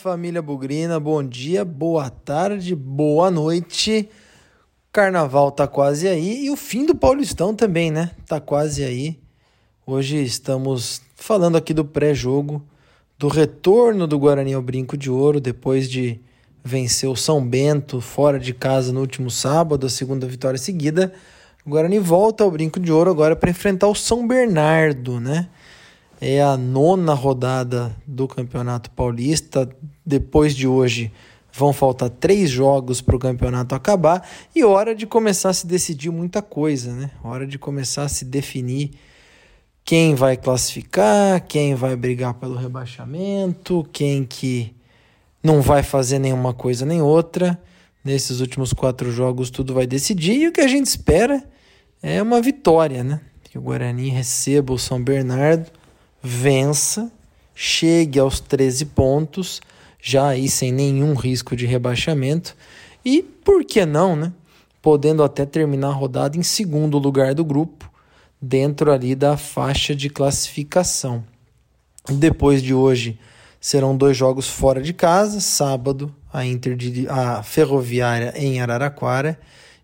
família Bugrina, bom dia, boa tarde, boa noite. Carnaval tá quase aí e o fim do Paulistão também, né? Tá quase aí. Hoje estamos falando aqui do pré-jogo, do retorno do Guarani ao Brinco de Ouro depois de vencer o São Bento fora de casa no último sábado, a segunda vitória seguida. O Guarani volta ao Brinco de Ouro agora para enfrentar o São Bernardo, né? É a nona rodada do Campeonato Paulista. Depois de hoje, vão faltar três jogos para o campeonato acabar e hora de começar a se decidir muita coisa, né? Hora de começar a se definir quem vai classificar, quem vai brigar pelo rebaixamento, quem que não vai fazer nenhuma coisa nem outra. Nesses últimos quatro jogos tudo vai decidir e o que a gente espera é uma vitória, né? Que o Guarani receba o São Bernardo vença, chegue aos 13 pontos, já aí sem nenhum risco de rebaixamento, e por que não, né? Podendo até terminar a rodada em segundo lugar do grupo, dentro ali da faixa de classificação. Depois de hoje serão dois jogos fora de casa, sábado a Inter de, a Ferroviária em Araraquara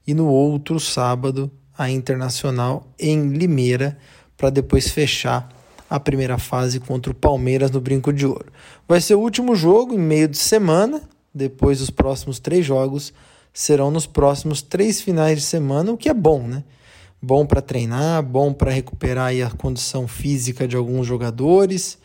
e no outro sábado a Internacional em Limeira para depois fechar a primeira fase contra o Palmeiras no Brinco de Ouro. Vai ser o último jogo em meio de semana, depois os próximos três jogos serão nos próximos três finais de semana, o que é bom, né? Bom para treinar, bom para recuperar a condição física de alguns jogadores,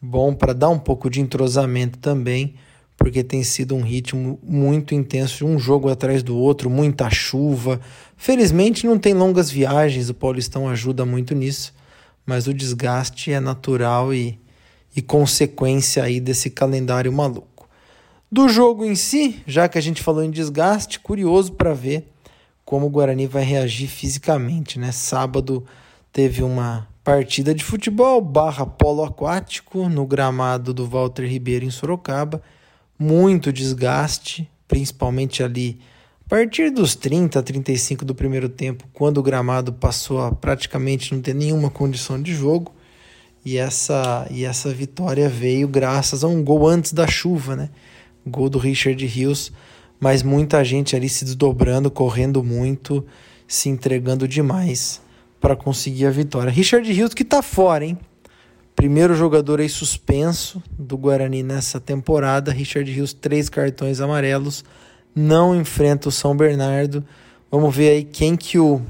bom para dar um pouco de entrosamento também, porque tem sido um ritmo muito intenso, um jogo atrás do outro, muita chuva. Felizmente não tem longas viagens, o Paulistão ajuda muito nisso mas o desgaste é natural e, e consequência aí desse calendário maluco. Do jogo em si, já que a gente falou em desgaste, curioso para ver como o Guarani vai reagir fisicamente, né? Sábado teve uma partida de futebol barra polo aquático no gramado do Walter Ribeiro em Sorocaba, muito desgaste, principalmente ali a partir dos 30, 35 do primeiro tempo, quando o gramado passou a praticamente não ter nenhuma condição de jogo, e essa, e essa vitória veio graças a um gol antes da chuva, né? Gol do Richard Rios, mas muita gente ali se desdobrando, correndo muito, se entregando demais para conseguir a vitória. Richard Rios que está fora, hein? Primeiro jogador aí suspenso do Guarani nessa temporada. Richard Rios, três cartões amarelos não enfrenta o São Bernardo. Vamos ver aí quem que o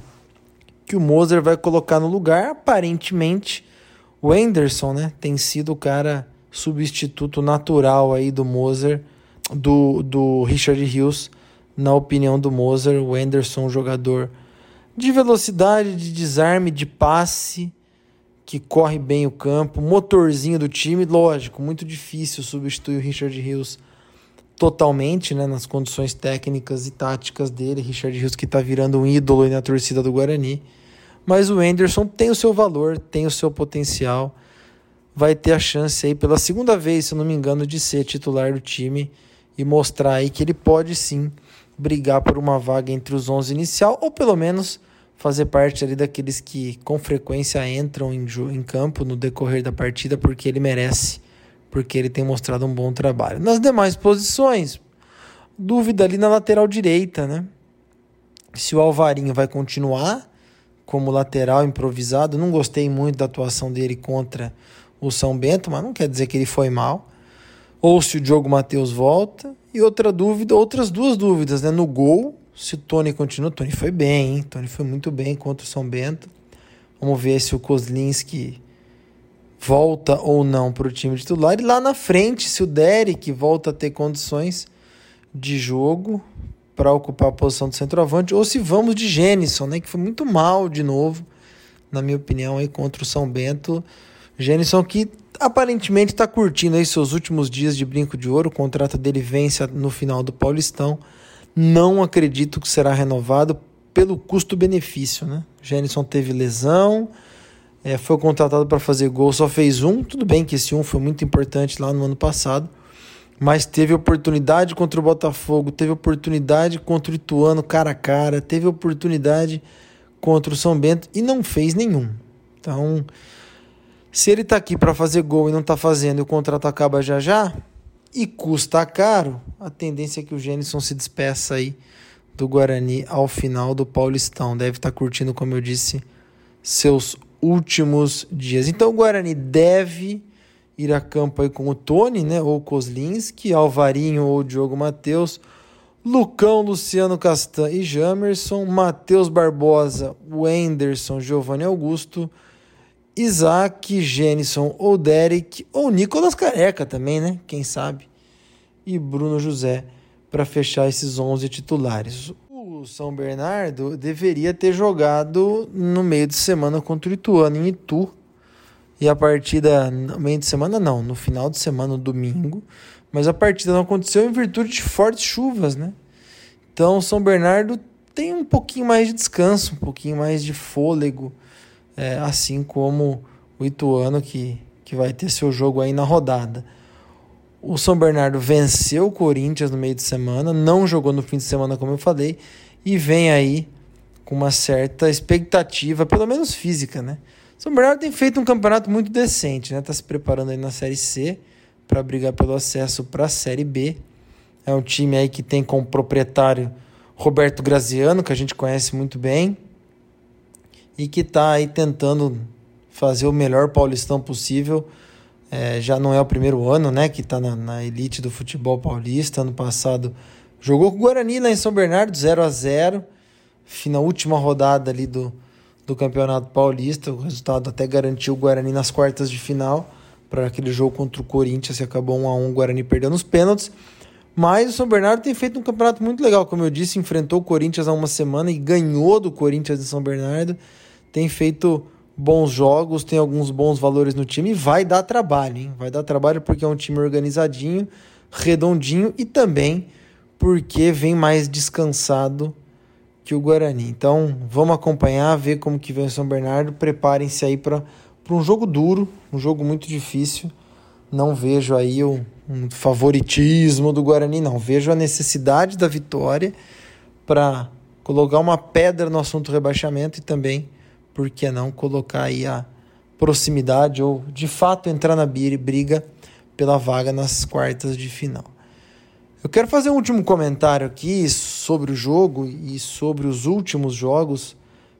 que o Moser vai colocar no lugar. Aparentemente, o Anderson, né, tem sido o cara substituto natural aí do Moser, do, do Richard Hughes, na opinião do Moser. O Anderson, jogador de velocidade, de desarme, de passe, que corre bem o campo, motorzinho do time. Lógico, muito difícil substituir o Richard Hughes totalmente né, nas condições técnicas e táticas dele. Richard Rios que está virando um ídolo na torcida do Guarani. Mas o Anderson tem o seu valor, tem o seu potencial. Vai ter a chance aí pela segunda vez, se eu não me engano, de ser titular do time e mostrar aí que ele pode sim brigar por uma vaga entre os 11 inicial ou pelo menos fazer parte ali daqueles que com frequência entram em, em campo no decorrer da partida porque ele merece porque ele tem mostrado um bom trabalho. Nas demais posições, dúvida ali na lateral direita, né? Se o Alvarinho vai continuar como lateral improvisado, não gostei muito da atuação dele contra o São Bento, mas não quer dizer que ele foi mal. Ou se o Diogo Matheus volta. E outra dúvida, outras duas dúvidas, né? No gol, se o Tony continua. O Tony foi bem, hein? O Tony foi muito bem contra o São Bento. Vamos ver se o Kozlinski volta ou não para o time titular. E lá na frente, se o Derek volta a ter condições de jogo para ocupar a posição do centroavante, ou se vamos de Gênison, né, que foi muito mal de novo, na minha opinião, aí contra o São Bento. Gênison que aparentemente está curtindo aí seus últimos dias de brinco de ouro, o contrato dele vence no final do Paulistão. Não acredito que será renovado pelo custo-benefício, né? Gênison teve lesão, é, foi contratado para fazer gol, só fez um. Tudo bem que esse um foi muito importante lá no ano passado, mas teve oportunidade contra o Botafogo, teve oportunidade contra o Ituano cara a cara, teve oportunidade contra o São Bento e não fez nenhum. Então, se ele está aqui para fazer gol e não está fazendo e o contrato acaba já já, e custa caro, a tendência é que o Gênison se despeça aí do Guarani ao final do Paulistão. Deve estar curtindo, como eu disse, seus últimos dias. Então o Guarani deve ir a campo aí com o Tony, né, ou Kozlinski, Alvarinho ou Diogo Matheus, Lucão, Luciano Castan e Jamerson, Matheus Barbosa, Wenderson, Giovanni Augusto, Isaac, Jenison ou Derek, ou Nicolas Careca também, né? Quem sabe? E Bruno José para fechar esses 11 titulares. O São Bernardo deveria ter jogado no meio de semana contra o Ituano em Itu. E a partida, no meio de semana não, no final de semana, no domingo. Mas a partida não aconteceu em virtude de fortes chuvas, né? Então, São Bernardo tem um pouquinho mais de descanso, um pouquinho mais de fôlego é, assim como o Ituano, que, que vai ter seu jogo aí na rodada. O São Bernardo venceu o Corinthians no meio de semana, não jogou no fim de semana, como eu falei, e vem aí com uma certa expectativa, pelo menos física, né? São Bernardo tem feito um campeonato muito decente, né? Tá se preparando aí na Série C para brigar pelo acesso para a Série B. É um time aí que tem como proprietário Roberto Graziano, que a gente conhece muito bem e que está aí tentando fazer o melhor paulistão possível. É, já não é o primeiro ano né, que está na, na, elite do futebol paulista. Ano passado jogou com o Guarani lá em São Bernardo, 0 a 0 Na última rodada ali do, do Campeonato Paulista. O resultado até garantiu o Guarani nas quartas de final para aquele jogo contra o Corinthians, que acabou 1 a 1 o Guarani perdendo os pênaltis. Mas o São Bernardo tem feito um campeonato muito legal. Como eu disse, enfrentou o Corinthians há uma semana e ganhou do Corinthians em São Bernardo tem feito bons jogos, tem alguns bons valores no time vai dar trabalho, hein? Vai dar trabalho porque é um time organizadinho, redondinho e também porque vem mais descansado que o Guarani. Então, vamos acompanhar, ver como que vem o São Bernardo. Preparem-se aí para um jogo duro, um jogo muito difícil. Não vejo aí um, um favoritismo do Guarani, não. Vejo a necessidade da vitória para colocar uma pedra no assunto rebaixamento e também por que não colocar aí a proximidade ou de fato entrar na briga pela vaga nas quartas de final. Eu quero fazer um último comentário aqui sobre o jogo e sobre os últimos jogos,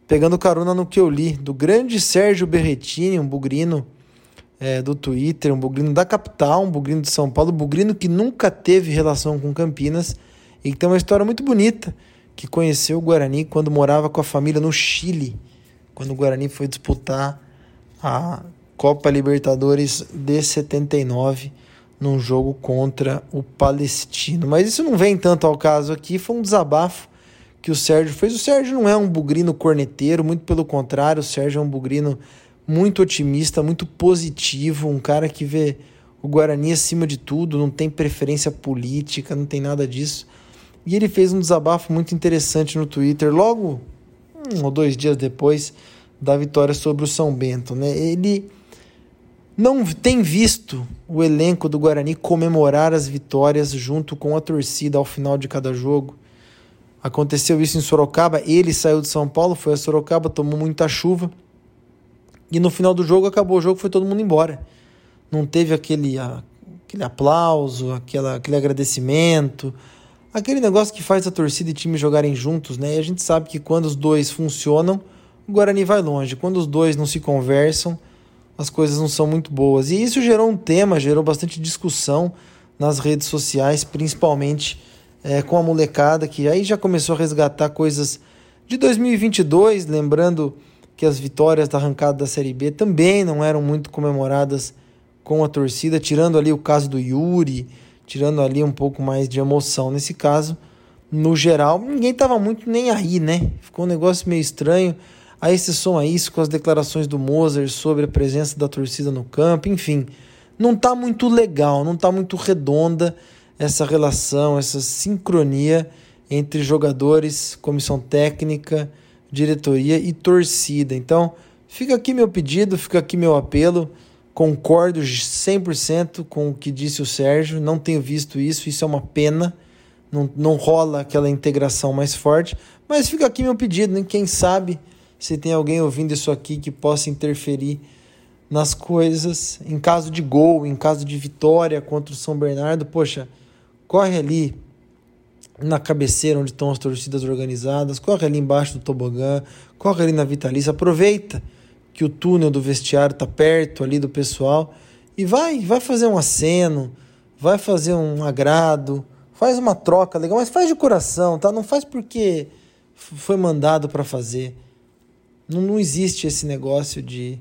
pegando carona no que eu li do grande Sérgio Berretini, um bugrino é, do Twitter, um bugrino da capital, um bugrino de São Paulo, um bugrino que nunca teve relação com Campinas e que tem uma história muito bonita, que conheceu o Guarani quando morava com a família no Chile quando o Guarani foi disputar a Copa Libertadores de 79 num jogo contra o Palestino. Mas isso não vem tanto ao caso aqui, foi um desabafo que o Sérgio fez. O Sérgio não é um bugrino corneteiro, muito pelo contrário, o Sérgio é um bugrino muito otimista, muito positivo, um cara que vê o Guarani acima de tudo, não tem preferência política, não tem nada disso. E ele fez um desabafo muito interessante no Twitter logo um ou dois dias depois da vitória sobre o São Bento. Né? Ele não tem visto o elenco do Guarani comemorar as vitórias junto com a torcida ao final de cada jogo. Aconteceu isso em Sorocaba, ele saiu de São Paulo, foi a Sorocaba, tomou muita chuva. E no final do jogo acabou o jogo, foi todo mundo embora. Não teve aquele, aquele aplauso, aquela, aquele agradecimento, aquele negócio que faz a torcida e time jogarem juntos, né? E a gente sabe que quando os dois funcionam, o Guarani vai longe. Quando os dois não se conversam, as coisas não são muito boas. E isso gerou um tema, gerou bastante discussão nas redes sociais, principalmente é, com a molecada, que aí já começou a resgatar coisas de 2022, lembrando que as vitórias da arrancada da Série B também não eram muito comemoradas com a torcida, tirando ali o caso do Yuri, tirando ali um pouco mais de emoção. Nesse caso, no geral, ninguém estava muito nem aí, né? Ficou um negócio meio estranho. Aí se soma isso com as declarações do Mozart sobre a presença da torcida no campo, enfim. Não está muito legal, não está muito redonda essa relação, essa sincronia entre jogadores, comissão técnica, diretoria e torcida. Então, fica aqui meu pedido, fica aqui meu apelo. Concordo 100% com o que disse o Sérgio, não tenho visto isso, isso é uma pena, não, não rola aquela integração mais forte, mas fica aqui meu pedido, né? quem sabe se tem alguém ouvindo isso aqui que possa interferir nas coisas. Em caso de gol, em caso de vitória contra o São Bernardo, poxa, corre ali na cabeceira onde estão as torcidas organizadas, corre ali embaixo do tobogã, corre ali na Vitalícia, aproveita que o túnel do vestiário está perto ali do pessoal e vai, vai fazer um aceno, vai fazer um agrado, faz uma troca legal, mas faz de coração, tá? Não faz porque foi mandado para fazer. Não, não existe esse negócio de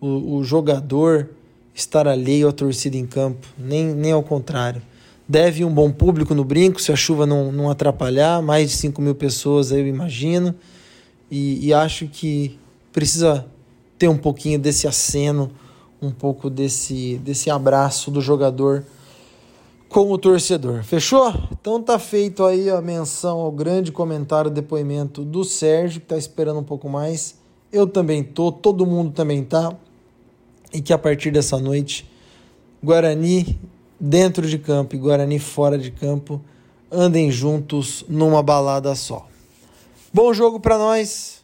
o, o jogador estar alheio à torcida em campo, nem, nem ao contrário. Deve um bom público no brinco, se a chuva não, não atrapalhar, mais de 5 mil pessoas aí eu imagino. E, e acho que precisa ter um pouquinho desse aceno, um pouco desse, desse abraço do jogador com o torcedor. Fechou? Então tá feito aí a menção ao grande comentário, depoimento do Sérgio, que tá esperando um pouco mais. Eu também tô, todo mundo também tá. E que a partir dessa noite, Guarani dentro de campo e Guarani fora de campo andem juntos numa balada só. Bom jogo para nós.